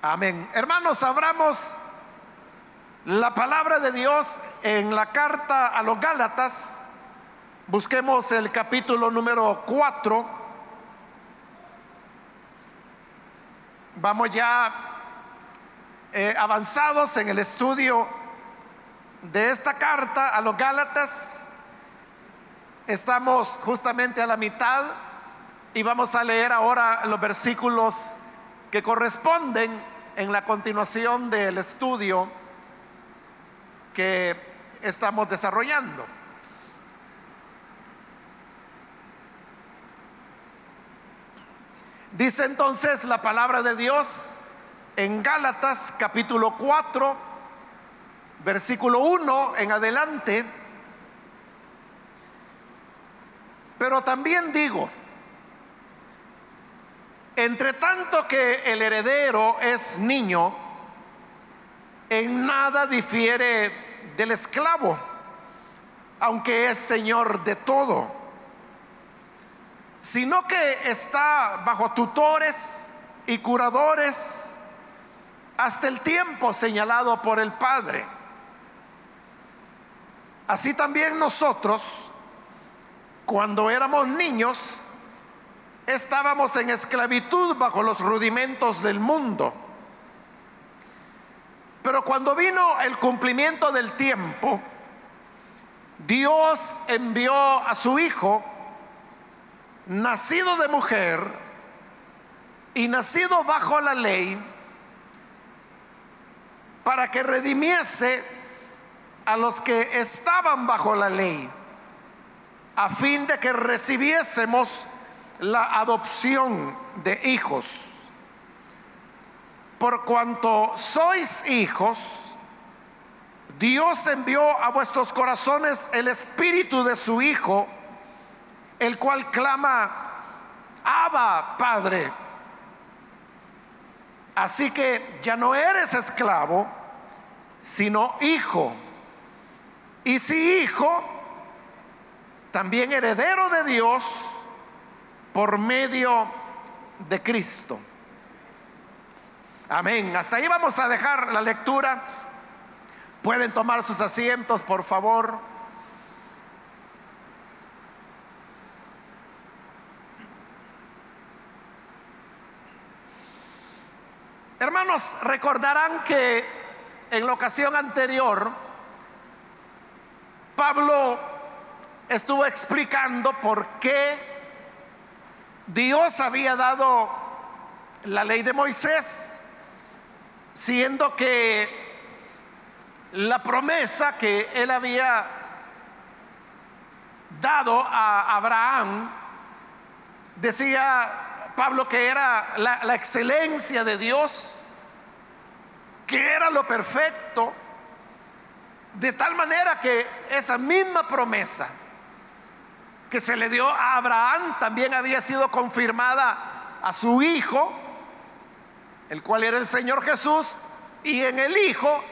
Amén. Hermanos, abramos la palabra de Dios en la carta a los Gálatas. Busquemos el capítulo número 4. Vamos ya eh, avanzados en el estudio de esta carta a los Gálatas. Estamos justamente a la mitad y vamos a leer ahora los versículos que corresponden en la continuación del estudio que estamos desarrollando. Dice entonces la palabra de Dios en Gálatas capítulo 4, versículo 1 en adelante. Pero también digo, entre tanto que el heredero es niño, en nada difiere del esclavo, aunque es señor de todo, sino que está bajo tutores y curadores hasta el tiempo señalado por el Padre. Así también nosotros, cuando éramos niños, estábamos en esclavitud bajo los rudimentos del mundo. Pero cuando vino el cumplimiento del tiempo, Dios envió a su Hijo, nacido de mujer y nacido bajo la ley, para que redimiese a los que estaban bajo la ley, a fin de que recibiésemos la adopción de hijos. Por cuanto sois hijos, Dios envió a vuestros corazones el espíritu de su Hijo, el cual clama, Abba, Padre. Así que ya no eres esclavo, sino hijo. Y si hijo, también heredero de Dios por medio de Cristo. Amén. Hasta ahí vamos a dejar la lectura. Pueden tomar sus asientos, por favor. Hermanos, recordarán que en la ocasión anterior, Pablo estuvo explicando por qué Dios había dado la ley de Moisés, siendo que la promesa que él había dado a Abraham, decía Pablo que era la, excelencia de Dios, que era lo perfecto, de tal manera que esa misma promesa, que se le dio a Abraham también había sido confirmada a su hijo, el cual era el Señor Jesús, y en el hijo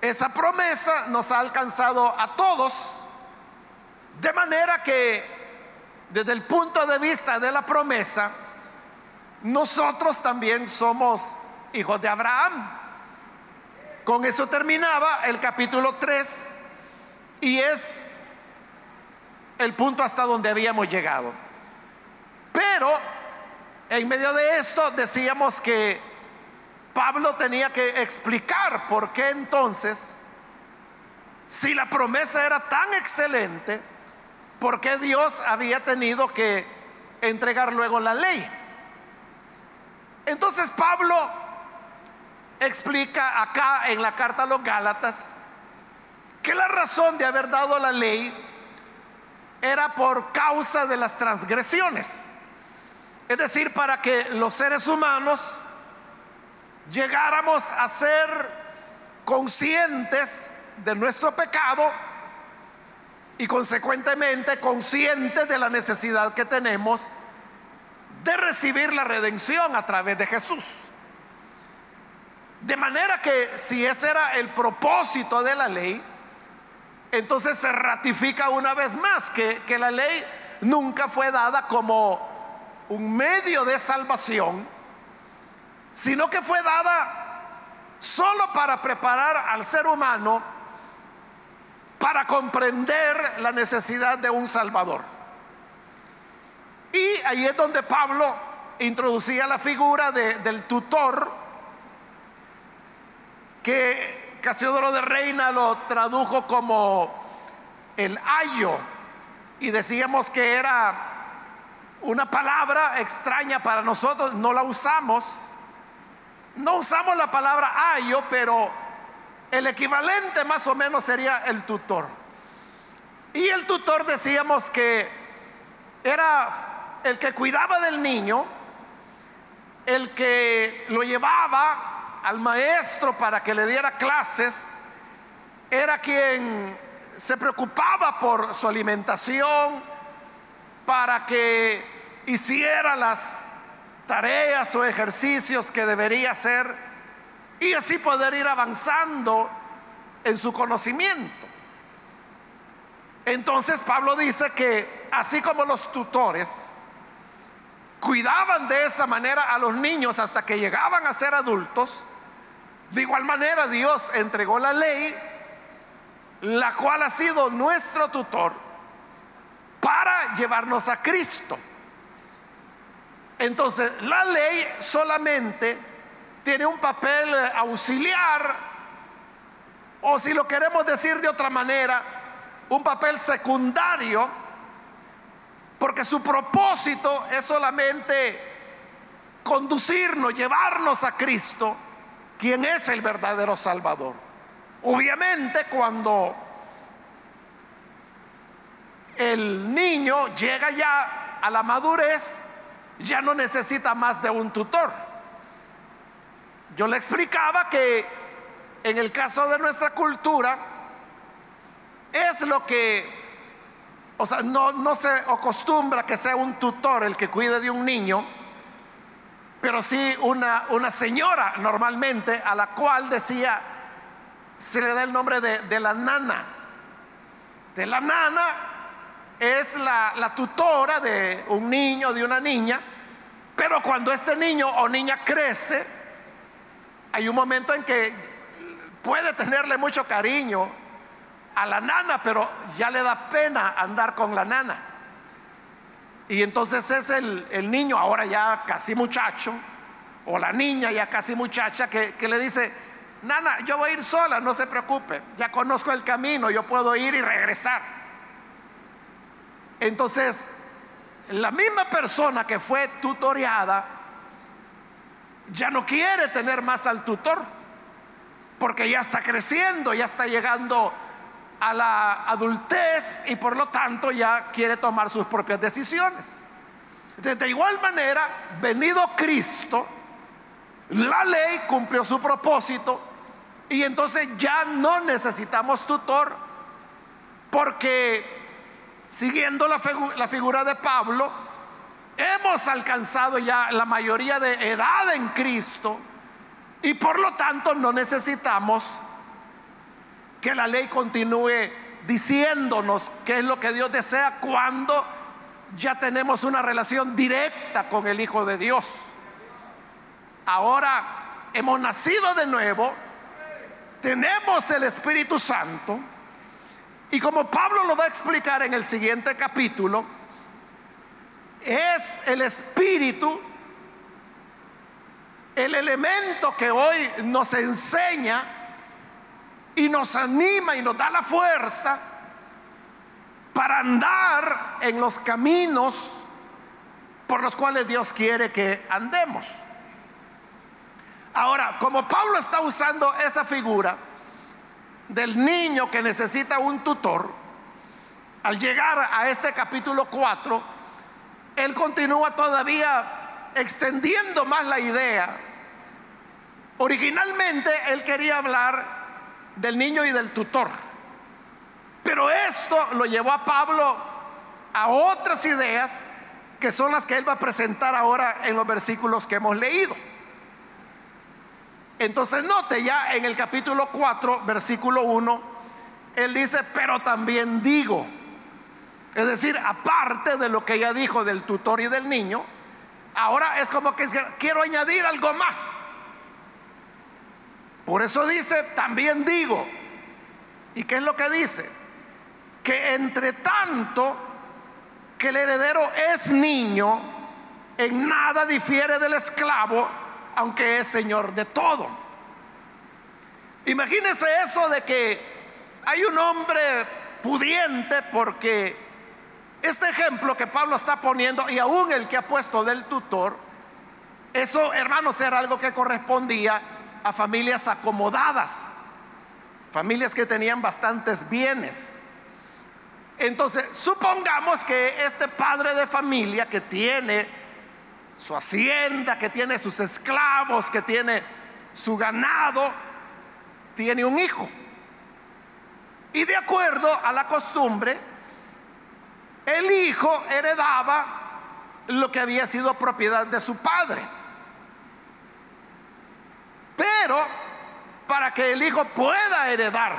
esa promesa nos ha alcanzado a todos, de manera que desde el punto de vista de la promesa, nosotros también somos hijos de Abraham. Con eso terminaba el capítulo 3 y es el punto hasta donde habíamos llegado. Pero en medio de esto decíamos que Pablo tenía que explicar por qué entonces, si la promesa era tan excelente, por qué Dios había tenido que entregar luego la ley. Entonces Pablo explica acá en la carta a los Gálatas que la razón de haber dado la ley era por causa de las transgresiones. Es decir, para que los seres humanos llegáramos a ser conscientes de nuestro pecado y consecuentemente conscientes de la necesidad que tenemos de recibir la redención a través de Jesús. De manera que si ese era el propósito de la ley, entonces se ratifica una vez más que, que la ley nunca fue dada como un medio de salvación, sino que fue dada solo para preparar al ser humano para comprender la necesidad de un Salvador. Y ahí es donde Pablo introducía la figura del tutor, que Casiodoro de Reina lo tradujo como el ayo, y decíamos que era una palabra extraña para nosotros, no la usamos. No usamos la palabra ayo, pero el equivalente más o menos sería el tutor. Y el tutor decíamos que era el que cuidaba del niño, el que lo llevaba al maestro para que le diera clases, era quien se preocupaba por su alimentación, para que hiciera las tareas o ejercicios que debería hacer y así poder ir avanzando en su conocimiento. Entonces Pablo dice que así como los tutores cuidaban de esa manera a los niños hasta que llegaban a ser adultos, de igual manera Dios entregó la ley, la cual ha sido nuestro tutor para llevarnos a Cristo. Entonces, la ley solamente tiene un papel eh, auxiliar, o si lo queremos decir de otra manera, un papel secundario, porque su propósito es solamente conducirnos, llevarnos a Cristo, quien es el verdadero Salvador. Obviamente cuando el niño llega ya a la madurez, ya no necesita más de un tutor. Yo le explicaba que en el caso de nuestra cultura es lo que, o sea, no, no se acostumbra que sea un tutor el que cuide de un niño, pero sí una, una señora normalmente a la cual decía, se le da el nombre de, de la nana. De la nana es la, tutora de un niño, de una niña, pero cuando este niño o niña crece, hay un momento en que puede tenerle mucho cariño a la nana, pero ya le da pena andar con la nana. Y entonces es el, niño, ahora ya casi muchacho, o la niña ya casi muchacha, que, que le dice, nana, yo voy a ir sola, no se preocupe, ya conozco el camino, yo puedo ir y regresar. Entonces, la misma persona que fue tutoreada ya no quiere tener más al tutor, porque ya está creciendo, ya está llegando a la adultez y por lo tanto ya quiere tomar sus propias decisiones. De igual manera, venido Cristo, la ley cumplió su propósito y entonces ya no necesitamos tutor porque siguiendo la, figura de Pablo, hemos alcanzado ya la mayoría de edad en Cristo y por lo tanto no necesitamos que la ley continúe diciéndonos qué es lo que Dios desea cuando ya tenemos una relación directa con el Hijo de Dios. Ahora hemos nacido de nuevo, tenemos el Espíritu Santo y como Pablo lo va a explicar en el siguiente capítulo, es el espíritu el elemento que hoy nos enseña y nos anima y nos da la fuerza para andar en los caminos por los cuales Dios quiere que andemos. Ahora, como Pablo está usando esa figura, del niño que necesita un tutor, al llegar a este capítulo 4, él continúa todavía extendiendo más la idea. Originalmente él quería hablar del niño y del tutor, pero esto lo llevó a Pablo a otras ideas que son las que él va a presentar ahora en los versículos que hemos leído. Entonces note ya en el capítulo 4, versículo 1, él dice, pero también digo. Es decir, aparte de lo que ya dijo del tutor y del niño, ahora es como que quiero añadir algo más. Por eso dice, también digo, ¿y qué es lo que dice? Que entre tanto que el heredero es niño, en nada difiere del esclavo, aunque es señor de todo. Imagínese eso de que hay un hombre pudiente porque este ejemplo que Pablo está poniendo y aún el que ha puesto del tutor, eso hermanos era algo que correspondía a familias acomodadas, familias que tenían bastantes bienes. Entonces, supongamos que este padre de familia que tiene su hacienda, que tiene sus esclavos, que tiene su ganado, tiene un hijo. Y de acuerdo a la costumbre, el hijo heredaba lo que había sido propiedad de su padre. Pero para que el hijo pueda heredar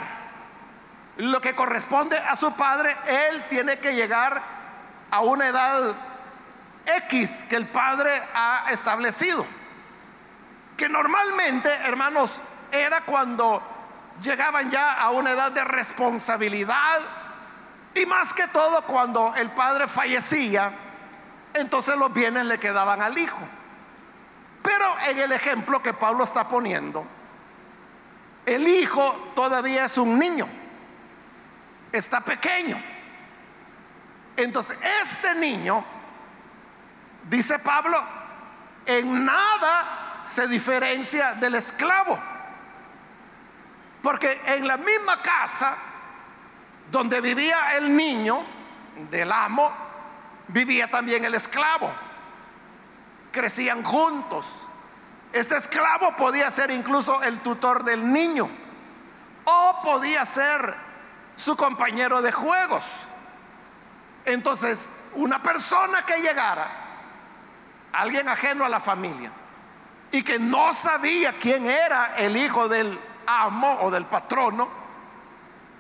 lo que corresponde a su padre, él tiene que llegar a una edad X que el padre ha establecido. Que normalmente, hermanos, era cuando llegaban ya a una edad de responsabilidad y más que todo cuando el padre fallecía, entonces los bienes le quedaban al hijo. Pero en el ejemplo que Pablo está poniendo, el hijo todavía es un niño, está pequeño. Entonces, este niño, dice Pablo, en nada se diferencia del esclavo. Porque en la misma casa donde vivía el niño del amo, vivía también el esclavo crecían juntos. Este esclavo podía ser incluso el tutor del niño o podía ser su compañero de juegos. Entonces, una persona que llegara, alguien ajeno a la familia, y que no sabía quién era el hijo del amo o del patrono,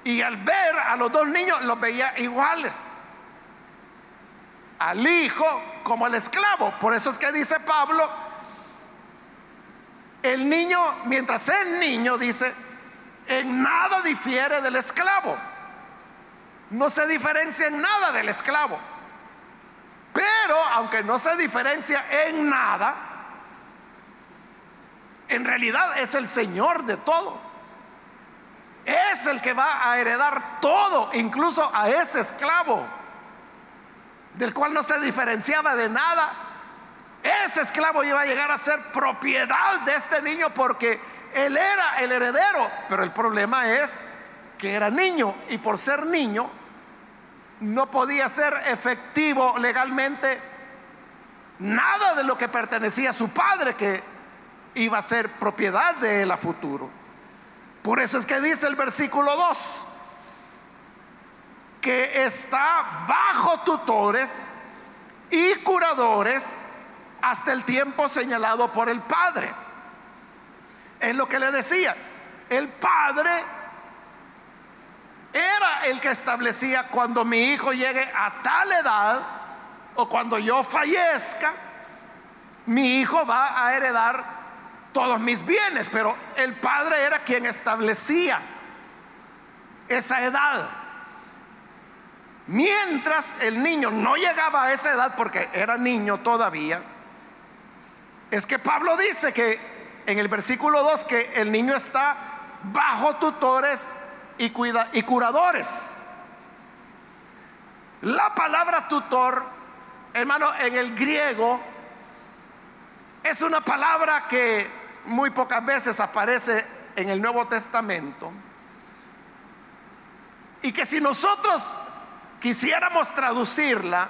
y al ver a los dos niños los veía iguales al hijo como al esclavo. Por eso es que dice Pablo, el niño, mientras es niño, dice, en nada difiere del esclavo. No se diferencia en nada del esclavo. Pero aunque no se diferencia en nada, en realidad es el Señor de todo. Es el que va a heredar todo, incluso a ese esclavo del cual no se diferenciaba de nada, ese esclavo iba a llegar a ser propiedad de este niño porque él era el heredero. Pero el problema es que era niño y por ser niño no podía ser efectivo legalmente nada de lo que pertenecía a su padre que iba a ser propiedad de él a futuro. Por eso es que dice el versículo 2, que está bajo tutores y curadores hasta el tiempo señalado por el Padre. Es lo que le decía. El Padre era el que establecía cuando mi hijo llegue a tal edad o cuando yo fallezca, mi hijo va a heredar todos mis bienes, pero el Padre era quien establecía esa edad. Mientras el niño no llegaba a esa edad porque era niño todavía, es que Pablo dice que en el versículo 2 que el niño está bajo tutores y, cuida, y curadores. La palabra tutor, hermano, en el griego es una palabra que muy pocas veces aparece en el Nuevo Testamento. Y que si nosotros quisiéramos traducirla,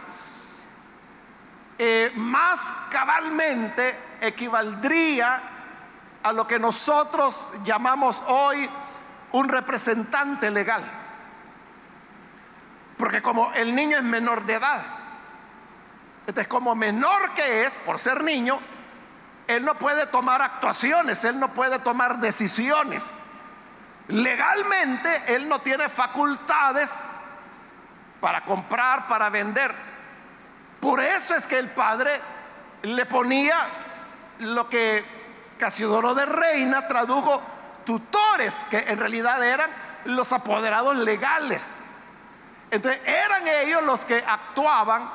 eh, más cabalmente equivaldría a lo que nosotros llamamos hoy un representante legal. Porque como el niño es menor de edad, entonces como menor que es, por ser niño, él no puede tomar actuaciones, él no puede tomar decisiones. Legalmente, él no tiene facultades para comprar, para vender. Por eso es que el padre le ponía lo que Casiodoro de Reina tradujo tutores, que en realidad eran los apoderados legales. Entonces eran ellos los que actuaban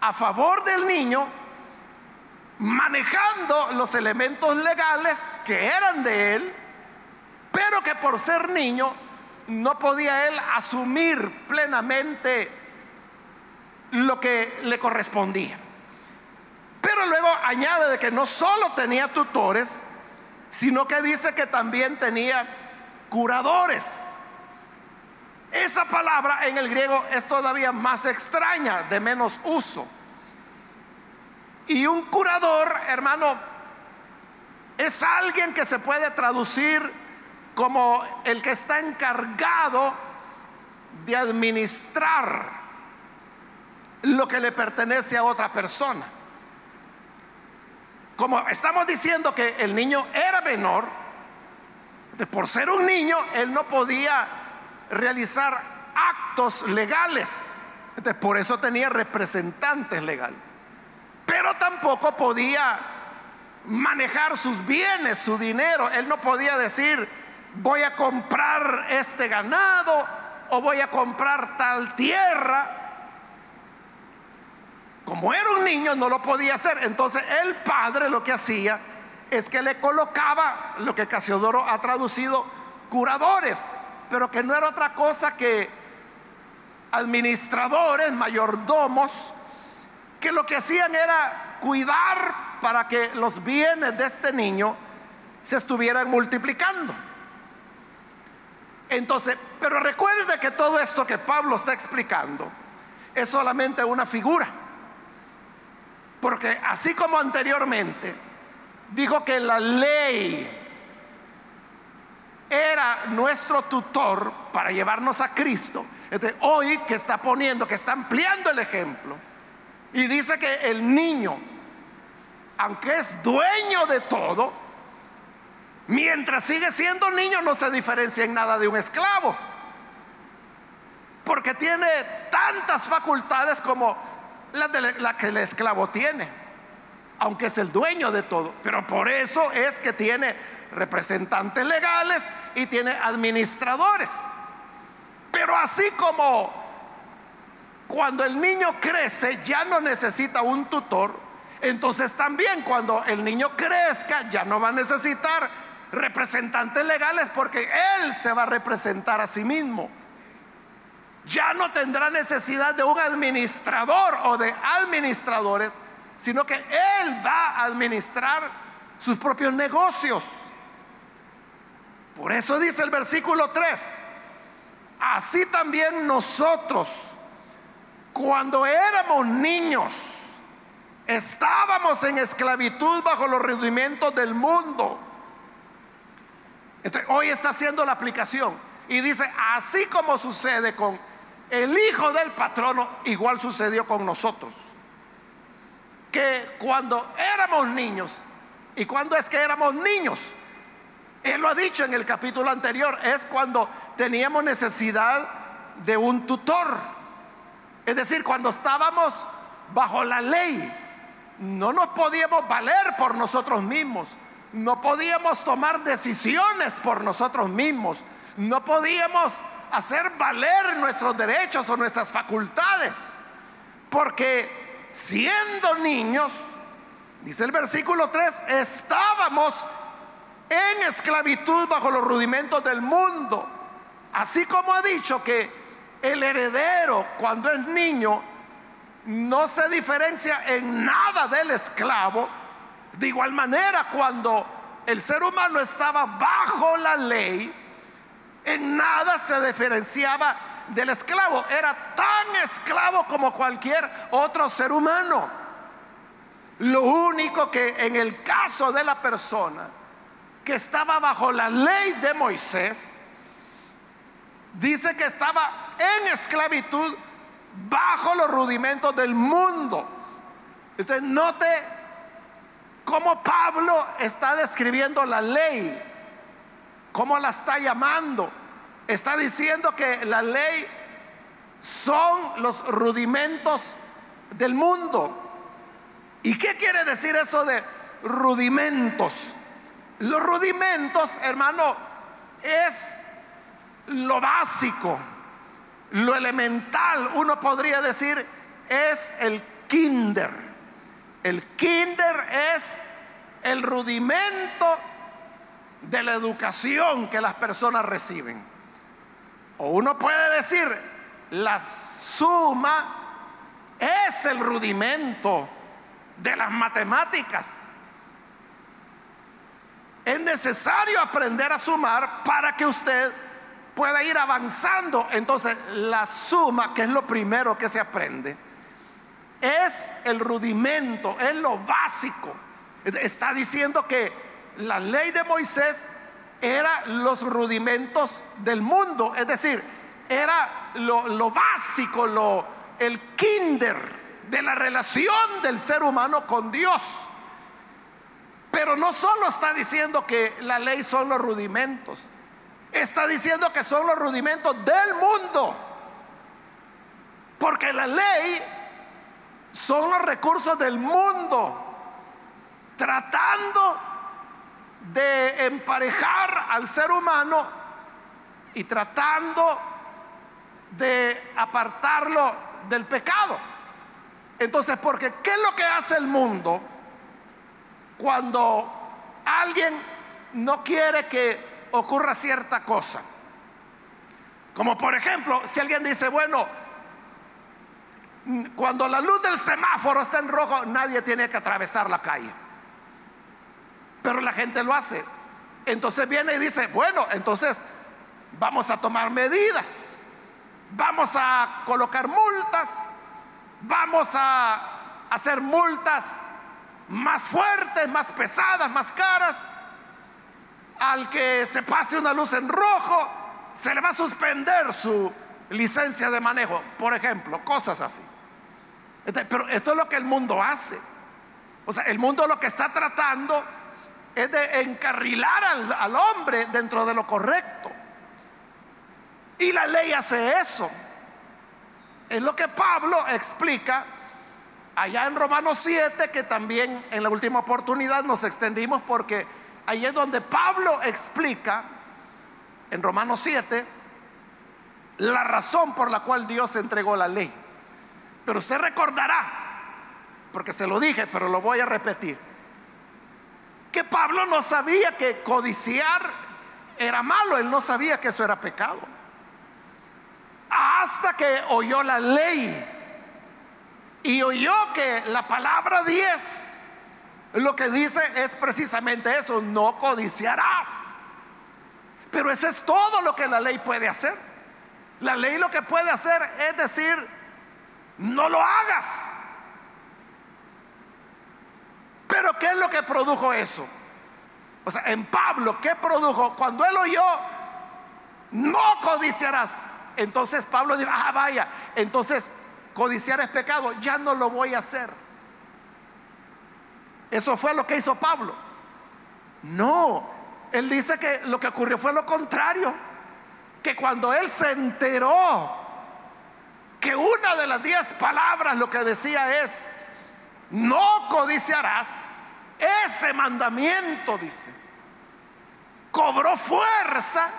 a favor del niño, manejando los elementos legales que eran de él, pero que por ser niño no podía él asumir plenamente lo que le correspondía. Pero luego añade de que no solo tenía tutores, sino que dice que también tenía curadores. Esa palabra en el griego es todavía más extraña, de menos uso. Y un curador, hermano, es alguien que se puede traducir como el que está encargado de administrar lo que le pertenece a otra persona. Como estamos diciendo que el niño era menor, por ser un niño, él no podía realizar actos legales. por eso tenía representantes legales. Pero tampoco podía manejar sus bienes, su dinero. Él no podía decir, voy a comprar este ganado o voy a comprar tal tierra. Como era un niño no lo podía hacer. Entonces el padre lo que hacía es que le colocaba lo que Casiodoro ha traducido curadores pero que no era otra cosa que administradores, mayordomos, que lo que hacían era cuidar para que los bienes de este niño se estuvieran multiplicando. Entonces, pero recuerde que todo esto que Pablo está explicando es solamente una figura. Porque así como anteriormente dijo que la ley era nuestro tutor para llevarnos a Cristo. hoy que está poniendo, que está ampliando el ejemplo, y dice que el niño, aunque es dueño de todo, mientras sigue siendo niño no se diferencia en nada de un esclavo, porque tiene tantas facultades como las de la que el esclavo tiene, aunque es el dueño de todo, pero por eso es que tiene representantes legales y tiene administradores. Pero así como cuando el niño crece ya no necesita un tutor, entonces también cuando el niño crezca ya no va a necesitar representantes legales porque él se va a representar a sí mismo. Ya no tendrá necesidad de un administrador o de administradores, sino que él va a administrar sus propios negocios. Por eso dice el versículo 3, así también nosotros, cuando éramos niños, estábamos en esclavitud bajo los rudimentos del mundo. Entonces, hoy está haciendo la aplicación y dice, así como sucede con el hijo del patrono, igual sucedió con nosotros. Que cuando éramos niños, ¿y cuando es que éramos niños? Él lo ha dicho en el capítulo anterior, es cuando teníamos necesidad de un tutor. Es decir, cuando estábamos bajo la ley, no nos podíamos valer por nosotros mismos, no podíamos tomar decisiones por nosotros mismos, no podíamos hacer valer nuestros derechos o nuestras facultades, porque siendo niños, dice el versículo 3, estábamos en esclavitud bajo los rudimentos del mundo. Así como ha dicho que el heredero cuando es niño no se diferencia en nada del esclavo, de igual manera cuando el ser humano estaba bajo la ley, en nada se diferenciaba del esclavo. Era tan esclavo como cualquier otro ser humano. Lo único que en el caso de la persona que estaba bajo la ley de Moisés, dice que estaba en esclavitud bajo los rudimentos del mundo. Entonces note cómo Pablo está describiendo la ley, cómo la está llamando. Está diciendo que la ley son los rudimentos del mundo. ¿Y qué quiere decir eso de rudimentos? los rudimentos, hermano, es lo básico, lo elemental, uno podría decir, es el kinder. El kinder es el rudimento de la educación que las personas reciben. O uno puede decir, la suma es el rudimento de las matemáticas. Es necesario aprender a sumar para que usted pueda ir avanzando. Entonces, la suma, que es lo primero que se aprende, es el rudimento, es lo básico. Está diciendo que la ley de Moisés era los rudimentos del mundo, es decir, era lo, lo básico, lo, el kinder de la relación del ser humano con Dios. Pero no solo está diciendo que la ley son los rudimentos, está diciendo que son los rudimentos del mundo. Porque la ley son los recursos del mundo tratando de emparejar al ser humano y tratando de apartarlo del pecado. Entonces, porque ¿qué es lo que hace el mundo? cuando alguien no quiere que ocurra cierta cosa. Como por ejemplo, si alguien dice, bueno, cuando la luz del semáforo está en rojo, nadie tiene que atravesar la calle. Pero la gente lo hace. Entonces viene y dice, bueno, entonces vamos a tomar medidas, vamos a colocar multas, vamos a hacer multas más fuertes, más pesadas, más caras. Al que se pase una luz en rojo, se le va a suspender su licencia de manejo, por ejemplo, cosas así. Pero esto es lo que el mundo hace. O sea, el mundo lo que está tratando es de encarrilar al, al hombre dentro de lo correcto. Y la ley hace eso. Es lo que Pablo explica allá en Romanos 7, que también en la última oportunidad nos extendimos porque ahí es donde Pablo explica, en Romanos 7, la razón por la cual Dios entregó la ley. Pero usted recordará, porque se lo dije, pero lo voy a repetir, que Pablo no sabía que codiciar era malo, él no sabía que eso era pecado. Hasta que oyó la ley y oyó que la palabra 10 lo que dice es precisamente eso, no codiciarás. Pero eso es todo lo que la ley puede hacer. La ley lo que puede hacer es decir, no lo hagas. Pero ¿qué es lo que produjo eso? O sea, en Pablo, ¿qué produjo? Cuando él oyó, no codiciarás. Entonces Pablo dijo, ah, vaya, entonces codiciar es pecado, ya no lo voy a hacer. Eso fue lo que hizo Pablo. No, él dice que lo que ocurrió fue lo contrario, que cuando él se enteró que una de las diez palabras lo que decía es, no codiciarás, ese mandamiento, dice, cobró fuerza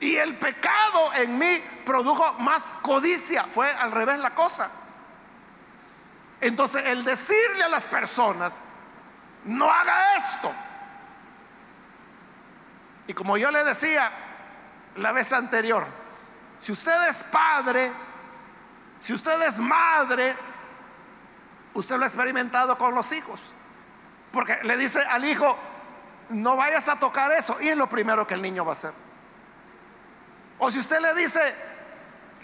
y el pecado en mí produjo más codicia. Fue al revés la cosa. Entonces el decirle a las personas, no haga esto. Y como yo le decía la vez anterior, si usted es padre, si usted es madre, usted lo ha experimentado con los hijos. Porque le dice al hijo, no vayas a tocar eso. Y es lo primero que el niño va a hacer. O si usted le dice,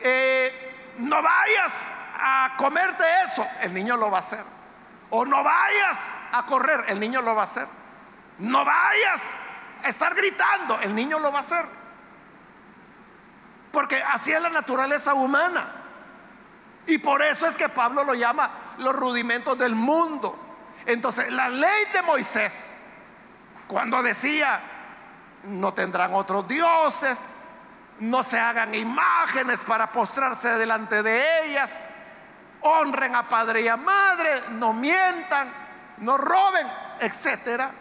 eh, no vayas a comerte eso, el niño lo va a hacer. O no vayas a correr, el niño lo va a hacer. No vayas a estar gritando, el niño lo va a hacer. Porque así es la naturaleza humana. Y por eso es que Pablo lo llama los rudimentos del mundo. Entonces, la ley de Moisés, cuando decía, no tendrán otros dioses, no se hagan imágenes para postrarse delante de ellas, honren a padre y a madre, no mientan, no roben, etcétera.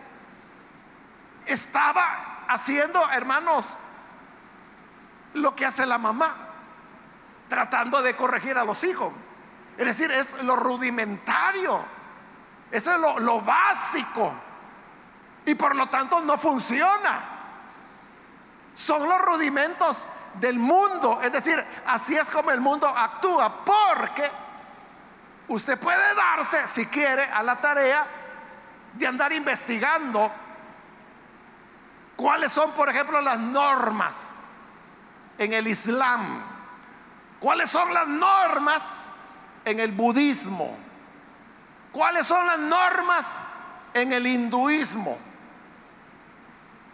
estaba haciendo, hermanos, lo que hace la mamá, tratando de corregir a los hijos. Es decir, es lo rudimentario, eso es lo, básico. Y por lo tanto no funciona. Son los rudimentos del mundo. Es decir, así es como el mundo actúa. Porque usted puede darse, si quiere, a la tarea de andar investigando cuáles son, por ejemplo, las normas en el Islam, cuáles son las normas en el budismo, cuáles son las normas en el hinduismo.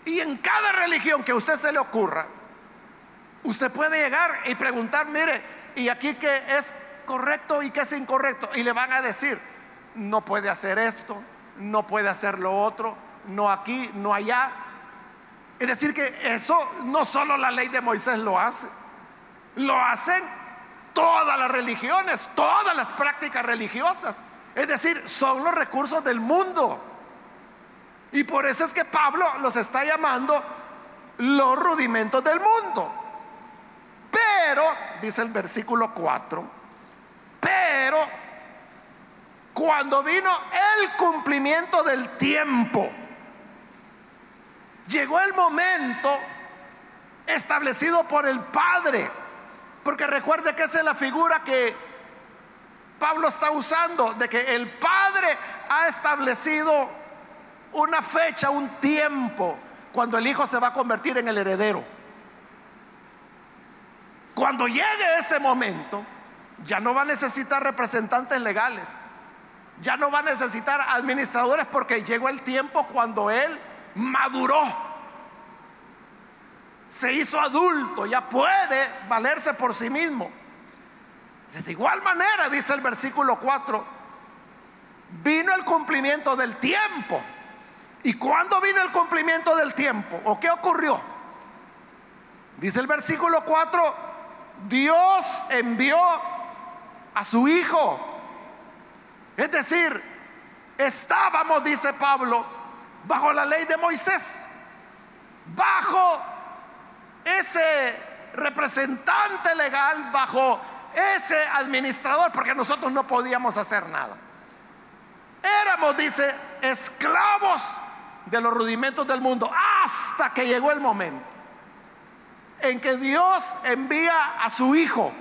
Y en cada religión que a usted se le ocurra, usted puede llegar y preguntar, mire, ¿y aquí qué es correcto y qué es incorrecto? Y le van a decir, no puede hacer esto, no puede hacer lo otro, no aquí, no allá. Es decir, que eso no solo la ley de Moisés lo hace, lo hacen todas las religiones, todas las prácticas religiosas. Es decir, son los recursos del mundo. Y por eso es que Pablo los está llamando los rudimentos del mundo. Pero, dice el versículo 4, pero cuando vino el cumplimiento del tiempo, llegó el momento establecido por el Padre. Porque recuerde que esa es la figura que Pablo está usando, de que el Padre ha establecido una fecha, un tiempo, cuando el Hijo se va a convertir en el heredero. Cuando llegue ese momento, ya no va a necesitar representantes legales ya no va a necesitar administradores porque llegó el tiempo cuando él maduró. Se hizo adulto, ya puede valerse por sí mismo. De igual manera, dice el versículo 4, vino el cumplimiento del tiempo. ¿Y cuándo vino el cumplimiento del tiempo? ¿O qué ocurrió? Dice el versículo 4, Dios envió a su Hijo es decir, estábamos, dice Pablo, bajo la ley de Moisés, bajo ese representante legal, bajo ese administrador, porque nosotros no podíamos hacer nada. Éramos, dice, esclavos de los rudimentos del mundo, hasta que llegó el momento en que Dios envía a su Hijo.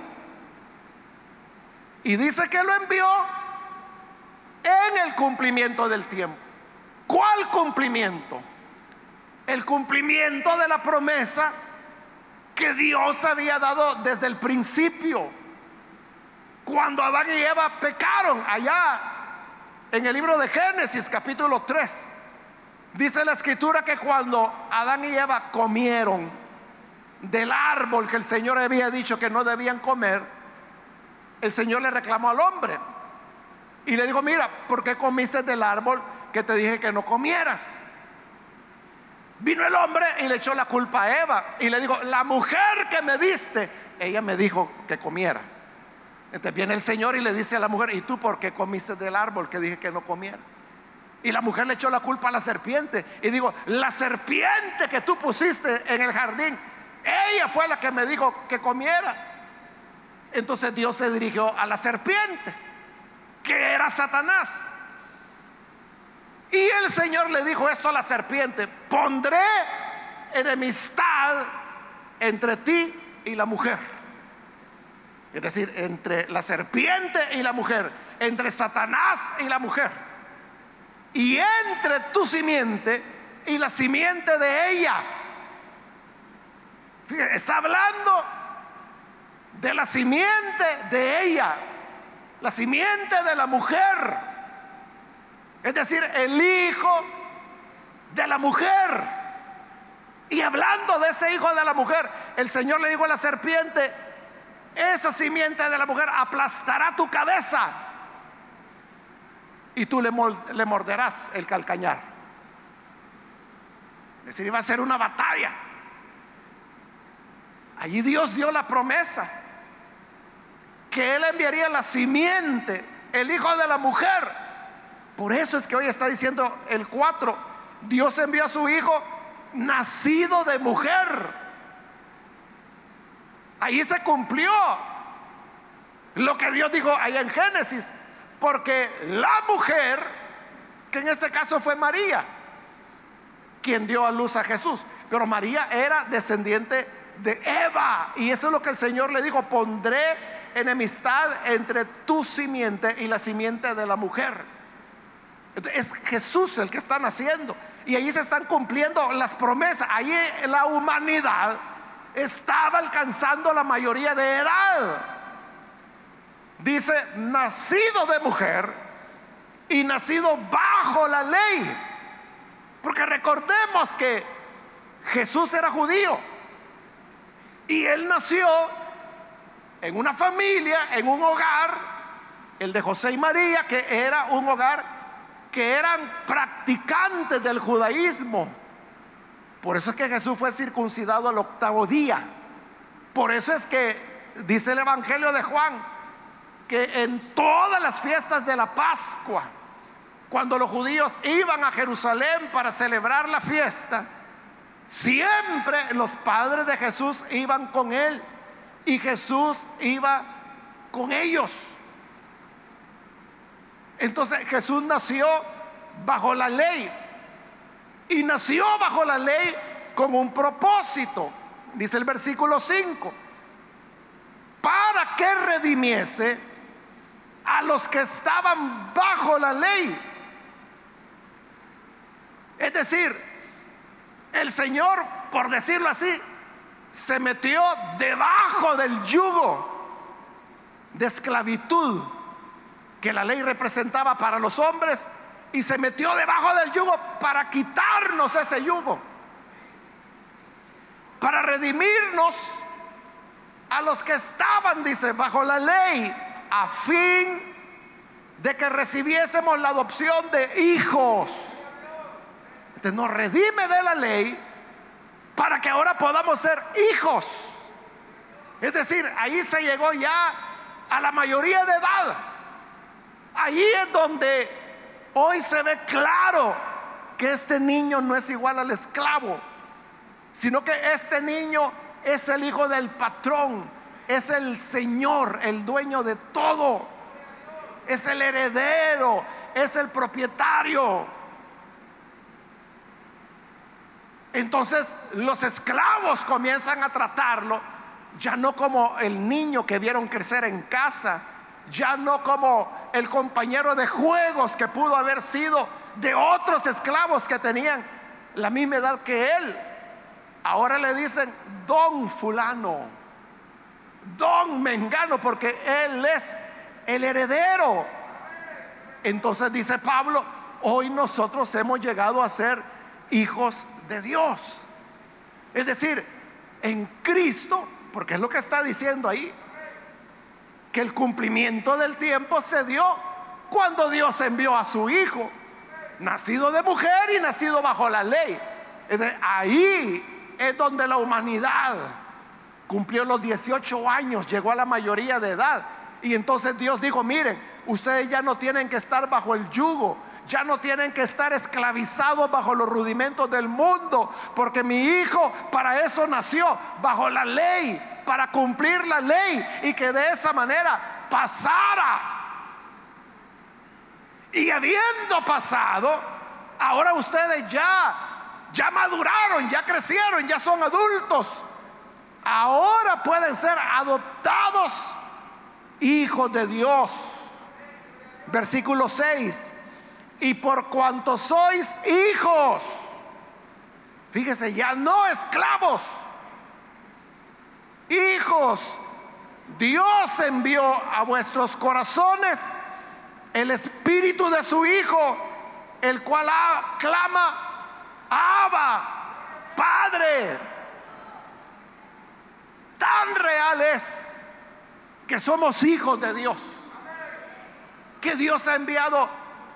Y dice que lo envió en el cumplimiento del tiempo. ¿Cuál cumplimiento? El cumplimiento de la promesa que Dios había dado desde el principio. Cuando Adán y Eva pecaron allá en el libro de Génesis capítulo 3. Dice la escritura que cuando Adán y Eva comieron del árbol que el Señor había dicho que no debían comer, el Señor le reclamó al hombre, y le dijo, mira, ¿por qué comiste del árbol que te dije que no comieras? Vino el hombre y le echó la culpa a Eva y le dijo, la mujer que me diste, ella me dijo que comiera. Entonces viene el Señor y le dice a la mujer, ¿y tú por qué comiste del árbol que dije que no comiera? Y la mujer le echó la culpa a la serpiente. Y digo, la serpiente que tú pusiste en el jardín, ella fue la que me dijo que comiera. Entonces Dios se dirigió a la serpiente que era Satanás. Y el Señor le dijo esto a la serpiente, pondré enemistad entre ti y la mujer. Es decir, entre la serpiente y la mujer, entre Satanás y la mujer. Y entre tu simiente y la simiente de ella. está hablando de la simiente de ella, la simiente de la mujer, es decir, el hijo de la mujer. Y hablando de ese hijo de la mujer, el Señor le dijo a la serpiente, esa simiente de la mujer aplastará tu cabeza y tú le, morderás el calcañar. Es decir, iba a ser una batalla. Allí Dios dio la promesa que Él enviaría la simiente, el hijo de la mujer. Por eso es que hoy está diciendo el 4, Dios envió a su hijo nacido de mujer. Ahí se cumplió lo que Dios dijo ahí en Génesis, porque la mujer, que en este caso fue María, quien dio a luz a Jesús, pero María era descendiente de Eva, y eso es lo que el Señor le dijo, pondré enemistad entre tu simiente y la simiente de la mujer. Es Jesús el que está naciendo. Y ahí se están cumpliendo las promesas. Ahí la humanidad estaba alcanzando la mayoría de edad. Dice, nacido de mujer y nacido bajo la ley. Porque recordemos que Jesús era judío. Y él nació en una familia, en un hogar, el de José y María, que era un hogar que eran practicantes del judaísmo. Por eso es que Jesús fue circuncidado al octavo día. Por eso es que dice el Evangelio de Juan que en todas las fiestas de la Pascua, cuando los judíos iban a Jerusalén para celebrar la fiesta, siempre los padres de Jesús iban con él y Jesús iba con ellos. Entonces Jesús nació bajo la ley y nació bajo la ley con un propósito, dice el versículo 5, para que redimiese a los que estaban bajo la ley. Es decir, el Señor, por decirlo así, se metió debajo del yugo de esclavitud que la ley representaba para los hombres y se metió debajo del yugo para quitarnos ese yugo, para redimirnos a los que estaban, dice, bajo la ley, a fin de que recibiésemos la adopción de hijos. Entonces nos redime de la ley para que ahora podamos ser hijos. Es decir, ahí se llegó ya a la mayoría de edad. Ahí es donde hoy se ve claro que este niño no es igual al esclavo, sino que este niño es el hijo del patrón, es el Señor, el dueño de todo, es el heredero, es el propietario. Entonces los esclavos comienzan a tratarlo ya no como el niño que vieron crecer en casa, ya no como el compañero de juegos que pudo haber sido de otros esclavos que tenían la misma edad que él. Ahora le dicen don fulano, don mengano, porque él es el heredero. Entonces dice Pablo, hoy nosotros hemos llegado a ser hijos de Dios. Es decir, en Cristo, porque es lo que está diciendo ahí, que el cumplimiento del tiempo se dio cuando Dios envió a su Hijo, nacido de mujer y nacido bajo la ley. Ahí es donde la humanidad cumplió los 18 años, llegó a la mayoría de edad. Y entonces Dios dijo, miren, ustedes ya no tienen que estar bajo el yugo ya no tienen que estar esclavizados bajo los rudimentos del mundo, porque mi hijo para eso nació, bajo la ley, para cumplir la ley y que de esa manera pasara. Y habiendo pasado, ahora ustedes ya ya maduraron, ya crecieron, ya son adultos. Ahora pueden ser adoptados hijos de Dios. Versículo 6 y por cuanto sois hijos, fíjese, ya no esclavos, hijos, Dios envió a vuestros corazones el espíritu de su Hijo, el cual clama, Abba, Padre. Tan real es que somos hijos de Dios, que Dios ha enviado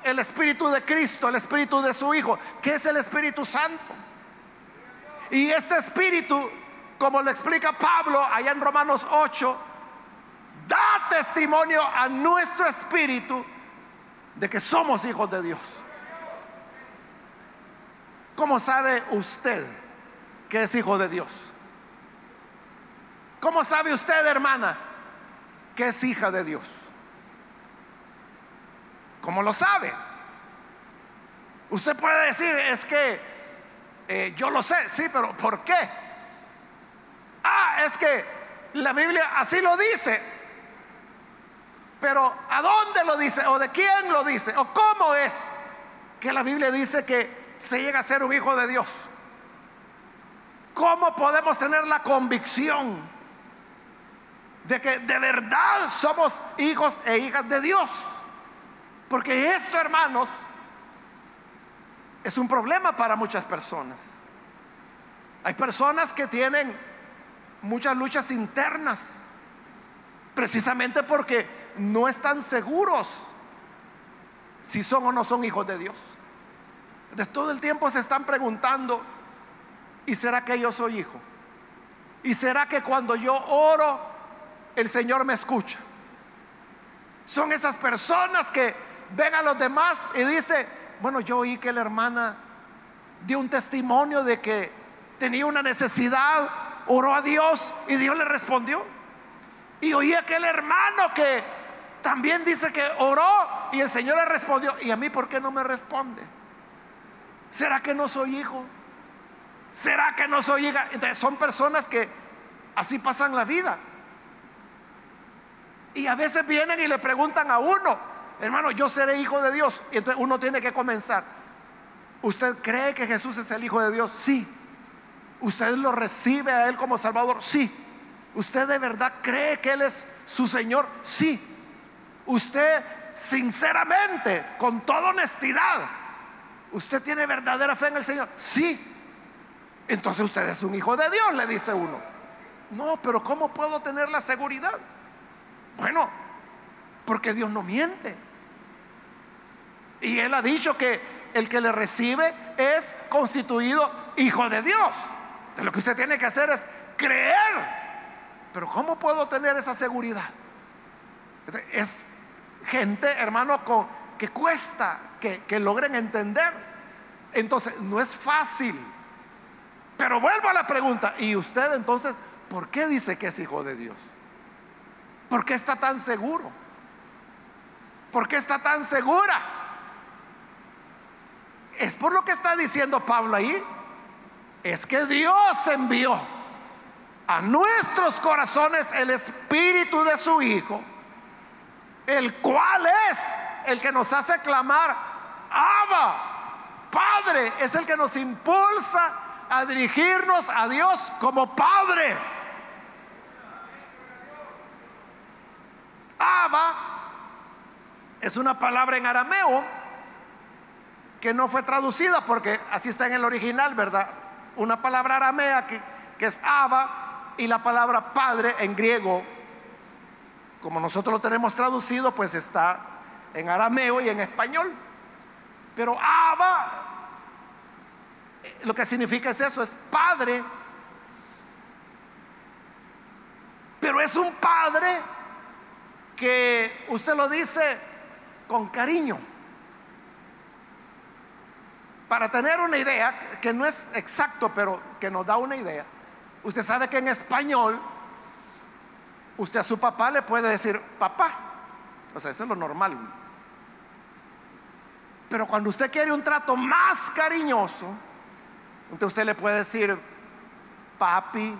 el Espíritu de Cristo, el Espíritu de su Hijo, que es el Espíritu Santo. Y este Espíritu, como lo explica Pablo allá en Romanos 8, da testimonio a nuestro espíritu de que somos hijos de Dios. ¿Cómo sabe usted que es hijo de Dios? ¿Cómo sabe usted, hermana, que es hija de Dios? ¿Cómo lo sabe? Usted puede decir, es que eh, yo lo sé, sí, pero ¿por qué? Ah, es que la Biblia así lo dice. Pero ¿a dónde lo dice? ¿O de quién lo dice? ¿O cómo es que la Biblia dice que se llega a ser un hijo de Dios? ¿Cómo podemos tener la convicción de que de verdad somos hijos e hijas de Dios? Porque esto, hermanos, es un problema para muchas personas. Hay personas que tienen muchas luchas internas, precisamente porque no están seguros si son o no son hijos de Dios. De todo el tiempo se están preguntando, ¿y será que yo soy hijo? ¿Y será que cuando yo oro, el Señor me escucha? Son esas personas que ven a los demás y dice, bueno, yo oí que la hermana dio un testimonio de que tenía una necesidad, oró a Dios y Dios le respondió. Y oí aquel hermano que también dice que oró y el Señor le respondió. ¿Y a mí por qué no me responde? ¿Será que no soy hijo? ¿Será que no soy hija? Entonces son personas que así pasan la vida. Y a veces vienen y le preguntan a uno, hermano, yo seré hijo de Dios. Y entonces uno tiene que comenzar. ¿Usted cree que Jesús es el Hijo de Dios? Sí. ¿Usted lo recibe a Él como Salvador? Sí. ¿Usted de verdad cree que Él es su Señor? Sí. ¿Usted sinceramente, con toda honestidad, ¿usted tiene verdadera fe en el Señor? Sí. Entonces usted es un hijo de Dios, le dice uno. No, pero ¿cómo puedo tener la seguridad? Bueno, porque Dios no miente. Y Él ha dicho que el que le recibe es constituido hijo de Dios. Lo que usted tiene que hacer es creer. Pero ¿cómo puedo tener esa seguridad? Es gente, hermano, que cuesta que, que logren entender. Entonces, no es fácil. Pero vuelvo a la pregunta. ¿Y usted entonces por qué dice que es hijo de Dios? ¿Por qué está tan seguro? ¿Por qué está tan segura? Es por lo que está diciendo Pablo ahí. Es que Dios envió a nuestros corazones el espíritu de su Hijo, el cual es el que nos hace clamar, Abba, Padre, es el que nos impulsa a dirigirnos a Dios como Padre. Abba es una palabra en arameo que no fue traducida porque así está en el original, ¿verdad? Una palabra aramea que, que es Abba y la palabra padre en griego, como nosotros lo tenemos traducido, pues está en arameo y en español. Pero Abba, eh, lo que significa es eso, es padre. Pero es un padre que usted lo dice con cariño. Para tener una idea, que no es exacto, pero que nos da una idea. Usted sabe que en español, usted a su papá le puede decir papá. O sea, eso es lo normal. Pero cuando usted quiere un trato más cariñoso, usted le puede decir papi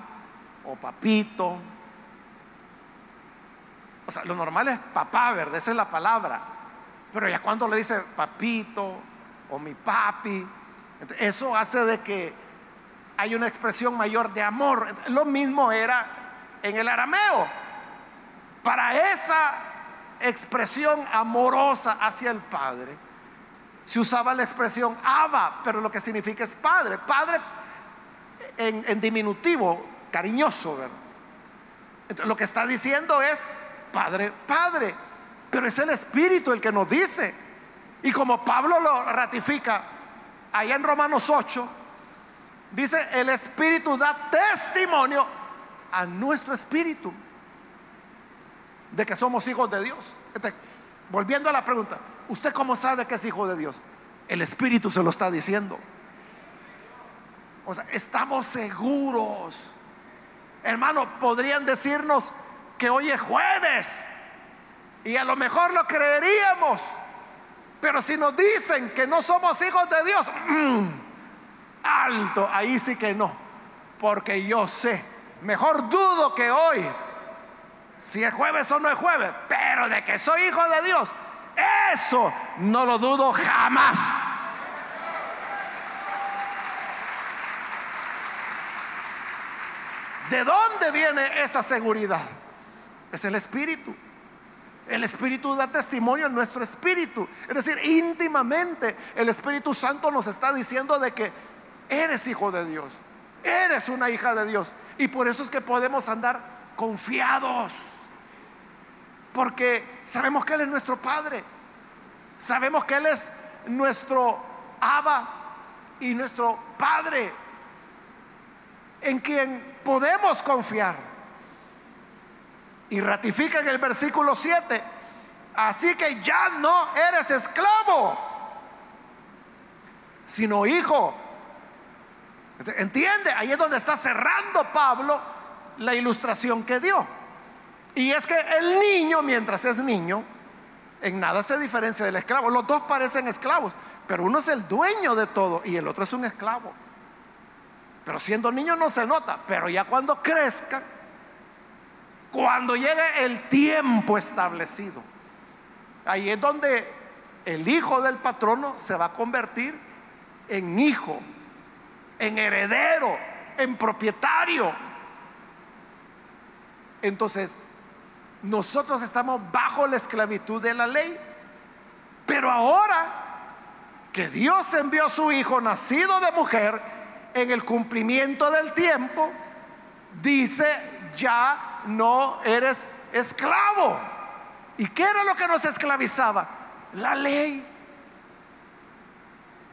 o papito. O sea, lo normal es papá, ¿verdad? Esa es la palabra. Pero ya cuando le dice papito o mi papi, eso hace de que hay una expresión mayor de amor. Lo mismo era en el arameo. Para esa expresión amorosa hacia el Padre, se usaba la expresión Abba, pero lo que significa es Padre. Padre en, diminutivo, cariñoso, lo que está diciendo es Padre, Padre. Pero es el Espíritu el que nos dice. Y como Pablo lo ratifica allá en Romanos 8, dice, el Espíritu da testimonio a nuestro Espíritu de que somos hijos de Dios. volviendo a la pregunta, ¿usted cómo sabe que es hijo de Dios? El Espíritu se lo está diciendo. O sea, estamos seguros. Hermano, podrían decirnos que hoy es jueves y a lo mejor lo creeríamos. Pero si nos dicen que no somos hijos de Dios, mm, alto, ahí sí que no. Porque yo sé, mejor dudo que hoy, si es jueves o no es jueves, pero de que soy hijo de Dios, eso no lo dudo jamás. ¿De dónde viene esa seguridad? Es el Espíritu. El Espíritu da testimonio en nuestro espíritu. Es decir, íntimamente el Espíritu Santo nos está diciendo de que eres hijo de Dios. Eres una hija de Dios. Y por eso es que podemos andar confiados. Porque sabemos que Él es nuestro Padre. Sabemos que Él es nuestro Abba y nuestro Padre. En quien podemos confiar. Y ratifica en el versículo 7. Así que ya no eres esclavo, sino hijo. ¿Entiende? Ahí es donde está cerrando Pablo la ilustración que dio. Y es que el niño, mientras es niño, en nada se diferencia del esclavo. Los dos parecen esclavos, pero uno es el dueño de todo y el otro es un esclavo. Pero siendo niño no se nota, pero ya cuando crezca, cuando llegue el tiempo establecido, ahí es donde el hijo del patrono se va a convertir en hijo, en heredero, en propietario. Entonces, nosotros estamos bajo la esclavitud de la ley. Pero ahora que Dios envió a su Hijo nacido de mujer en el cumplimiento del tiempo, dice, ya no eres esclavo. ¿Y qué era lo que nos esclavizaba? La ley.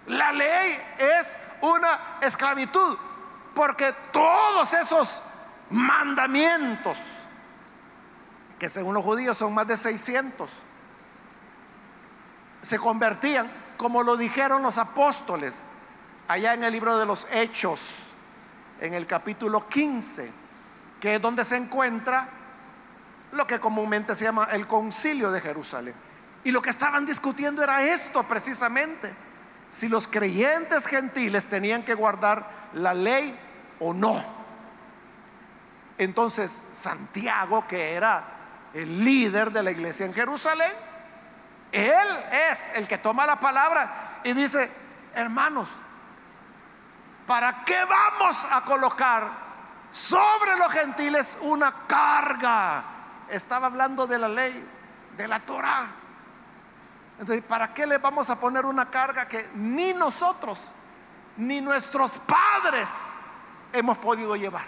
La ley es una esclavitud, porque todos esos mandamientos, que según los judíos son más de 600, se convertían, como lo dijeron los apóstoles, allá en el libro de los Hechos, en el capítulo 15, que es donde se encuentra lo que comúnmente se llama el concilio de Jerusalén. Y lo que estaban discutiendo era esto precisamente, si los creyentes gentiles tenían que guardar la ley o no. Entonces Santiago, que era el líder de la iglesia en Jerusalén, él es el que toma la palabra y dice, hermanos, ¿para qué vamos a colocar sobre los gentiles una carga? Estaba hablando de la ley, de la Torah. Entonces, ¿para qué le vamos a poner una carga que ni nosotros, ni nuestros padres hemos podido llevar?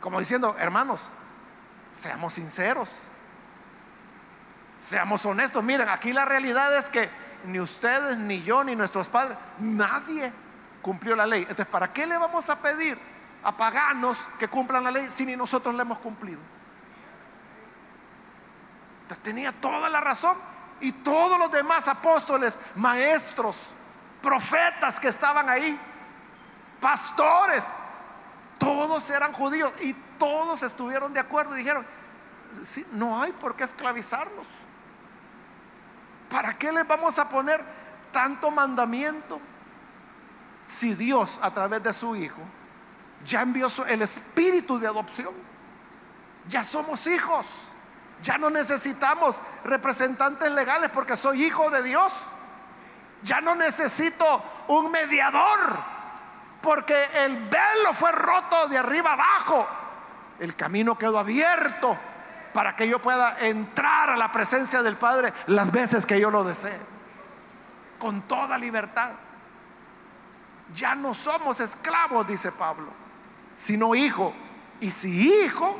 Como diciendo, hermanos, Seamos sinceros. Seamos honestos. Miren, aquí la realidad es que ni ustedes, ni yo, ni nuestros padres, nadie cumplió la ley. Entonces, ¿para qué le vamos a pedir a paganos que cumplan la ley si ni nosotros la hemos cumplido? Entonces, tenía toda la razón. Y todos los demás apóstoles, maestros, profetas que estaban ahí, pastores, todos eran judíos y todos estuvieron de acuerdo y dijeron, sí, no hay por qué esclavizarlos. ¿Para qué les vamos a poner tanto mandamiento? Si Dios a través de su Hijo ya envió el espíritu de adopción, ya somos hijos, ya no necesitamos representantes legales porque soy hijo de Dios, ya no necesito un mediador porque el velo fue roto de arriba abajo el camino quedó abierto para que yo pueda entrar a la presencia del Padre las veces que yo lo desee. Con toda libertad. Ya no somos esclavos, dice Pablo, sino hijo. Y si hijo,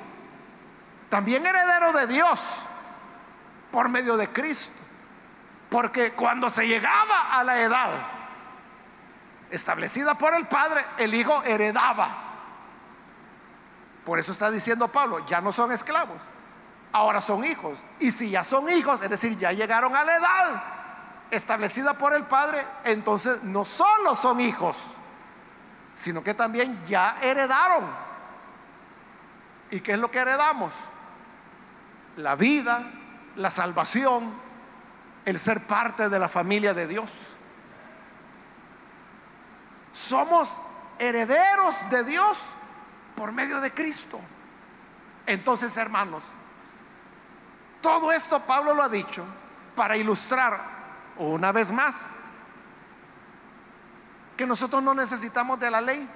también heredero de Dios por medio de Cristo. Porque cuando se llegaba a la edad establecida por el Padre, el Hijo heredaba por eso está diciendo Pablo, ya no son esclavos, ahora son hijos. Y si ya son hijos, es decir, ya llegaron a la edad establecida por el Padre, entonces no solo son hijos, sino que también ya heredaron. ¿Y qué es lo que heredamos? La vida, la salvación, el ser parte de la familia de Dios. Somos herederos de Dios por medio de Cristo. Entonces, hermanos, todo esto Pablo lo ha dicho para ilustrar una vez más que nosotros no necesitamos de la ley.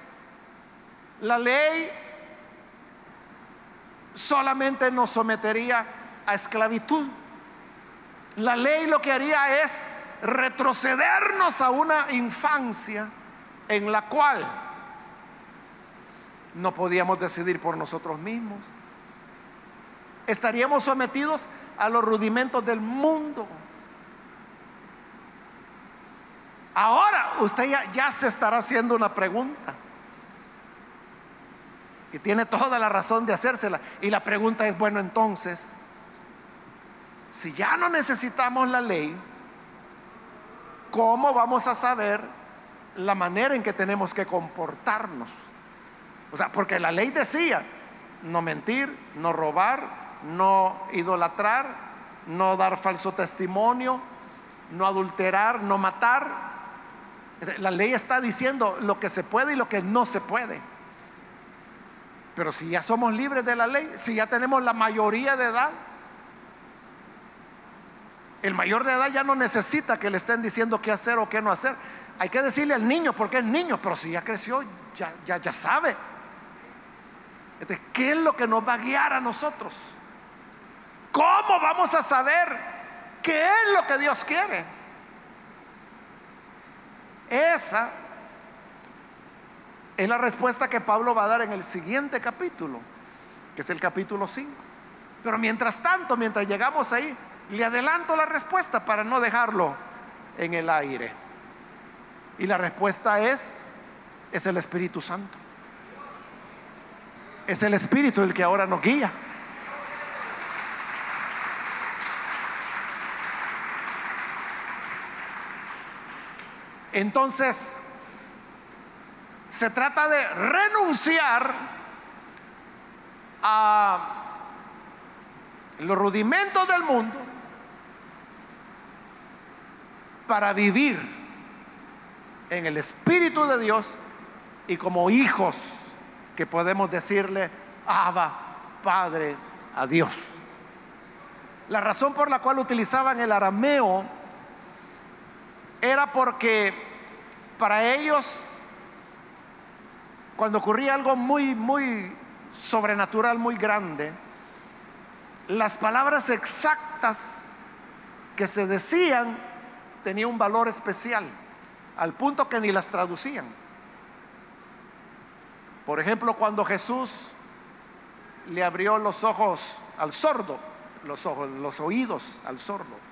La ley solamente nos sometería a esclavitud. La ley lo que haría es retrocedernos a una infancia en la cual no podíamos decidir por nosotros mismos. Estaríamos sometidos a los rudimentos del mundo. Ahora usted ya, se estará haciendo una pregunta. Y tiene toda la razón de hacérsela. Y la pregunta es, bueno, entonces, si ya no necesitamos la ley, ¿cómo vamos a saber la manera en que tenemos que comportarnos? O sea, porque la ley decía, no mentir, no robar, no idolatrar, no dar falso testimonio, no adulterar, no matar. La ley está diciendo lo que se puede y lo que no se puede. Pero si ya somos libres de la ley, si ya tenemos la mayoría de edad, el mayor de edad ya no necesita que le estén diciendo qué hacer o qué no hacer. Hay que decirle al niño porque es niño, pero si ya creció, ya, ya, ya sabe. ¿qué es lo que nos va a guiar a nosotros? ¿Cómo vamos a saber qué es lo que Dios quiere? Esa es la respuesta que Pablo va a dar en el siguiente capítulo, que es el capítulo 5. Pero mientras tanto, mientras llegamos ahí, le adelanto la respuesta para no dejarlo en el aire. Y la respuesta es, es el Espíritu Santo. Es el Espíritu el que ahora nos guía. Entonces, se trata de renunciar a los rudimentos del mundo para vivir en el Espíritu de Dios y como hijos que podemos decirle, Abba, Padre, a Dios. La razón por la cual utilizaban el arameo era porque para ellos, cuando ocurría algo muy, muy sobrenatural, muy grande, las palabras exactas que se decían tenían un valor especial, al punto que ni las traducían. Por ejemplo, cuando Jesús le abrió los ojos al sordo, los ojos, los oídos al sordo.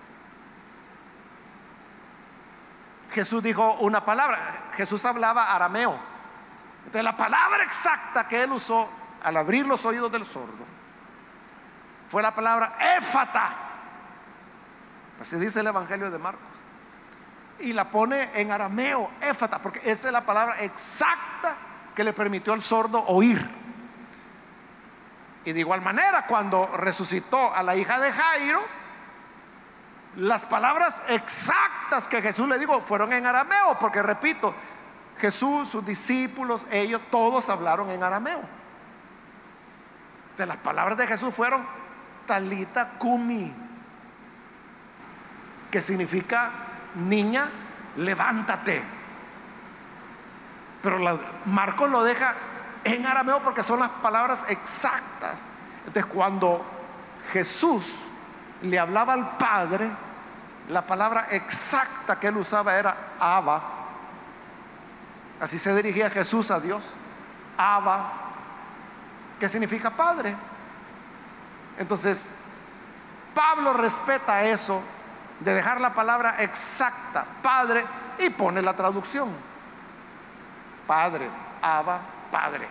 Jesús dijo una palabra, Jesús hablaba arameo. Entonces la palabra exacta que él usó al abrir los oídos del sordo fue la palabra éfata. Así dice el Evangelio de Marcos. Y la pone en arameo, éfata, porque esa es la palabra exacta que le permitió al sordo oír. Y de igual manera, cuando resucitó a la hija de Jairo, las palabras exactas que Jesús le dijo fueron en arameo, porque repito, Jesús, sus discípulos, ellos todos hablaron en arameo. De las palabras de Jesús fueron talita kumi, que significa niña, levántate. Pero Marcos lo deja en arameo porque son las palabras exactas. Entonces cuando Jesús le hablaba al Padre, la palabra exacta que él usaba era Abba. Así se dirigía Jesús a Dios. Abba, que significa Padre. Entonces, Pablo respeta eso de dejar la palabra exacta, Padre, y pone la traducción. Padre, Abba, Padre.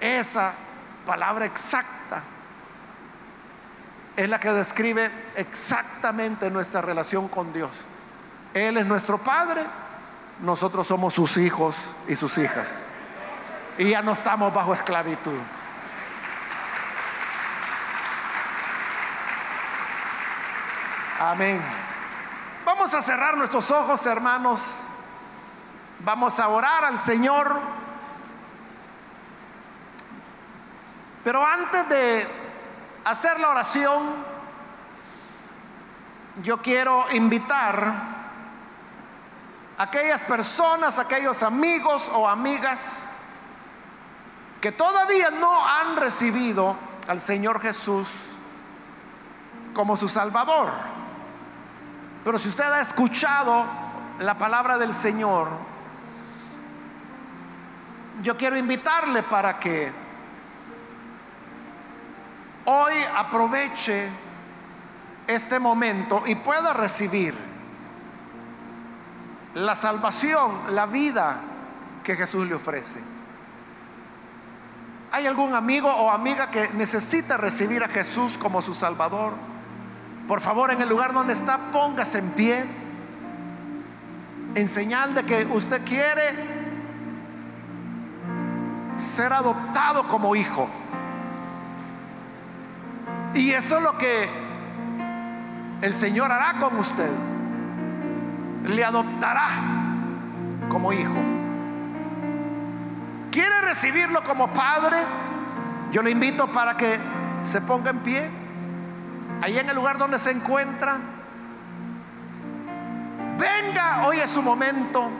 esa palabra exacta es la que describe exactamente nuestra relación con Dios. Él es nuestro Padre, nosotros somos sus hijos y sus hijas. Y ya no estamos bajo esclavitud. Amén. Vamos a cerrar nuestros ojos, hermanos. Vamos a orar al Señor. Pero antes de hacer la oración, yo quiero invitar a aquellas personas, aquellos amigos o amigas que todavía no han recibido al Señor Jesús como su Salvador. Pero si usted ha escuchado la palabra del Señor, yo quiero invitarle para que hoy aproveche este momento y pueda recibir la salvación, la vida que Jesús le ofrece. ¿Hay algún amigo o amiga que necesita recibir a Jesús como su Salvador? Por favor, en el lugar donde está, póngase en pie en señal de que usted quiere ser adoptado como hijo. Y eso es lo que el Señor hará con usted. Le adoptará como hijo. ¿Quiere recibirlo como padre? Yo le invito para que se ponga en pie. Ahí en el lugar donde se encuentra. Venga, hoy es su momento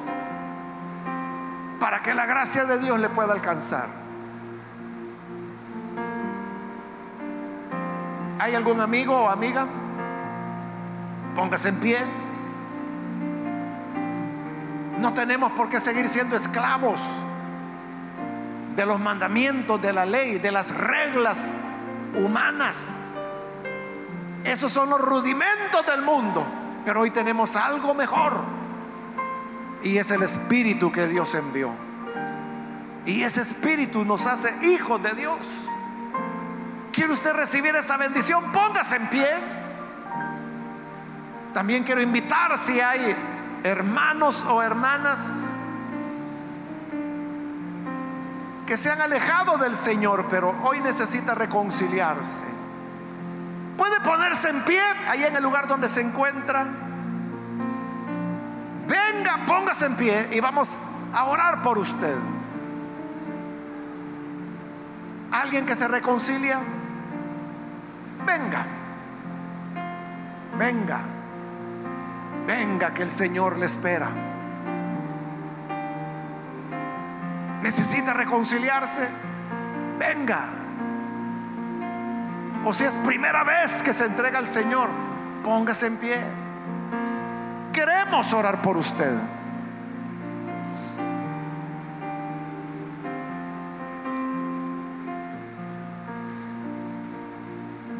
para que la gracia de Dios le pueda alcanzar. ¿Hay algún amigo o amiga? Póngase en pie. No tenemos por qué seguir siendo esclavos de los mandamientos, de la ley, de las reglas humanas. Esos son los rudimentos del mundo. Pero hoy tenemos algo mejor. Y es el Espíritu que Dios envió. Y ese Espíritu nos hace hijos de Dios. ¿Quiere usted recibir esa bendición? Póngase en pie. También quiero invitar si hay hermanos o hermanas que se han alejado del Señor, pero hoy necesita reconciliarse. Puede ponerse en pie ahí en el lugar donde se encuentra. Venga, póngase en pie y vamos a orar por usted. Alguien que se reconcilia, venga, venga, venga que el Señor le espera. Necesita reconciliarse, venga. O si es primera vez que se entrega al Señor, póngase en pie. Queremos orar por usted.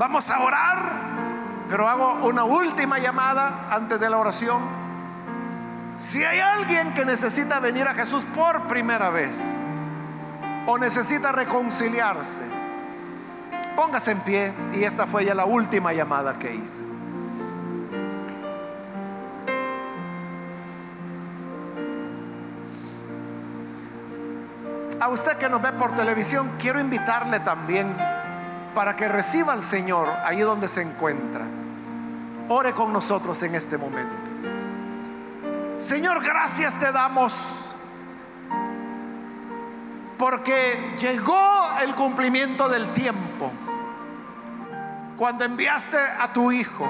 Vamos a orar, pero hago una última llamada antes de la oración. Si hay alguien que necesita venir a Jesús por primera vez o necesita reconciliarse, Póngase en pie y esta fue ya la última llamada que hice. A usted que nos ve por televisión, quiero invitarle también para que reciba al Señor ahí donde se encuentra. Ore con nosotros en este momento. Señor, gracias te damos porque llegó el cumplimiento del tiempo cuando enviaste a tu Hijo,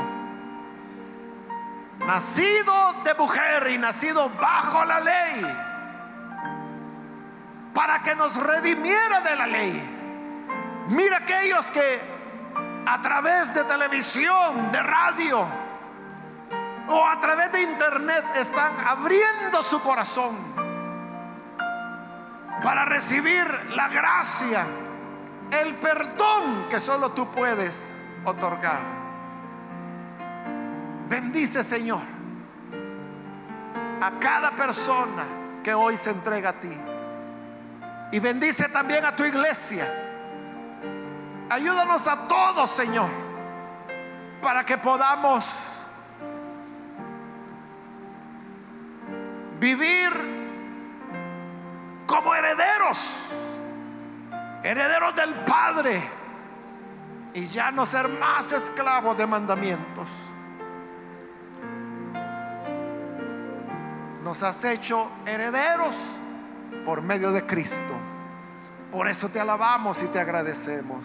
nacido de mujer y nacido bajo la ley, para que nos redimiera de la ley. Mira aquellos que a través de televisión, de radio o a través de internet están abriendo su corazón para recibir la gracia, el perdón que solo tú puedes otorgar. Bendice, Señor, a cada persona que hoy se entrega a ti. Y bendice también a tu iglesia. Ayúdanos a todos, Señor, para que podamos vivir como herederos, herederos del Padre y ya no ser más esclavos de mandamientos. Nos has hecho herederos por medio de Cristo. Por eso te alabamos y te agradecemos.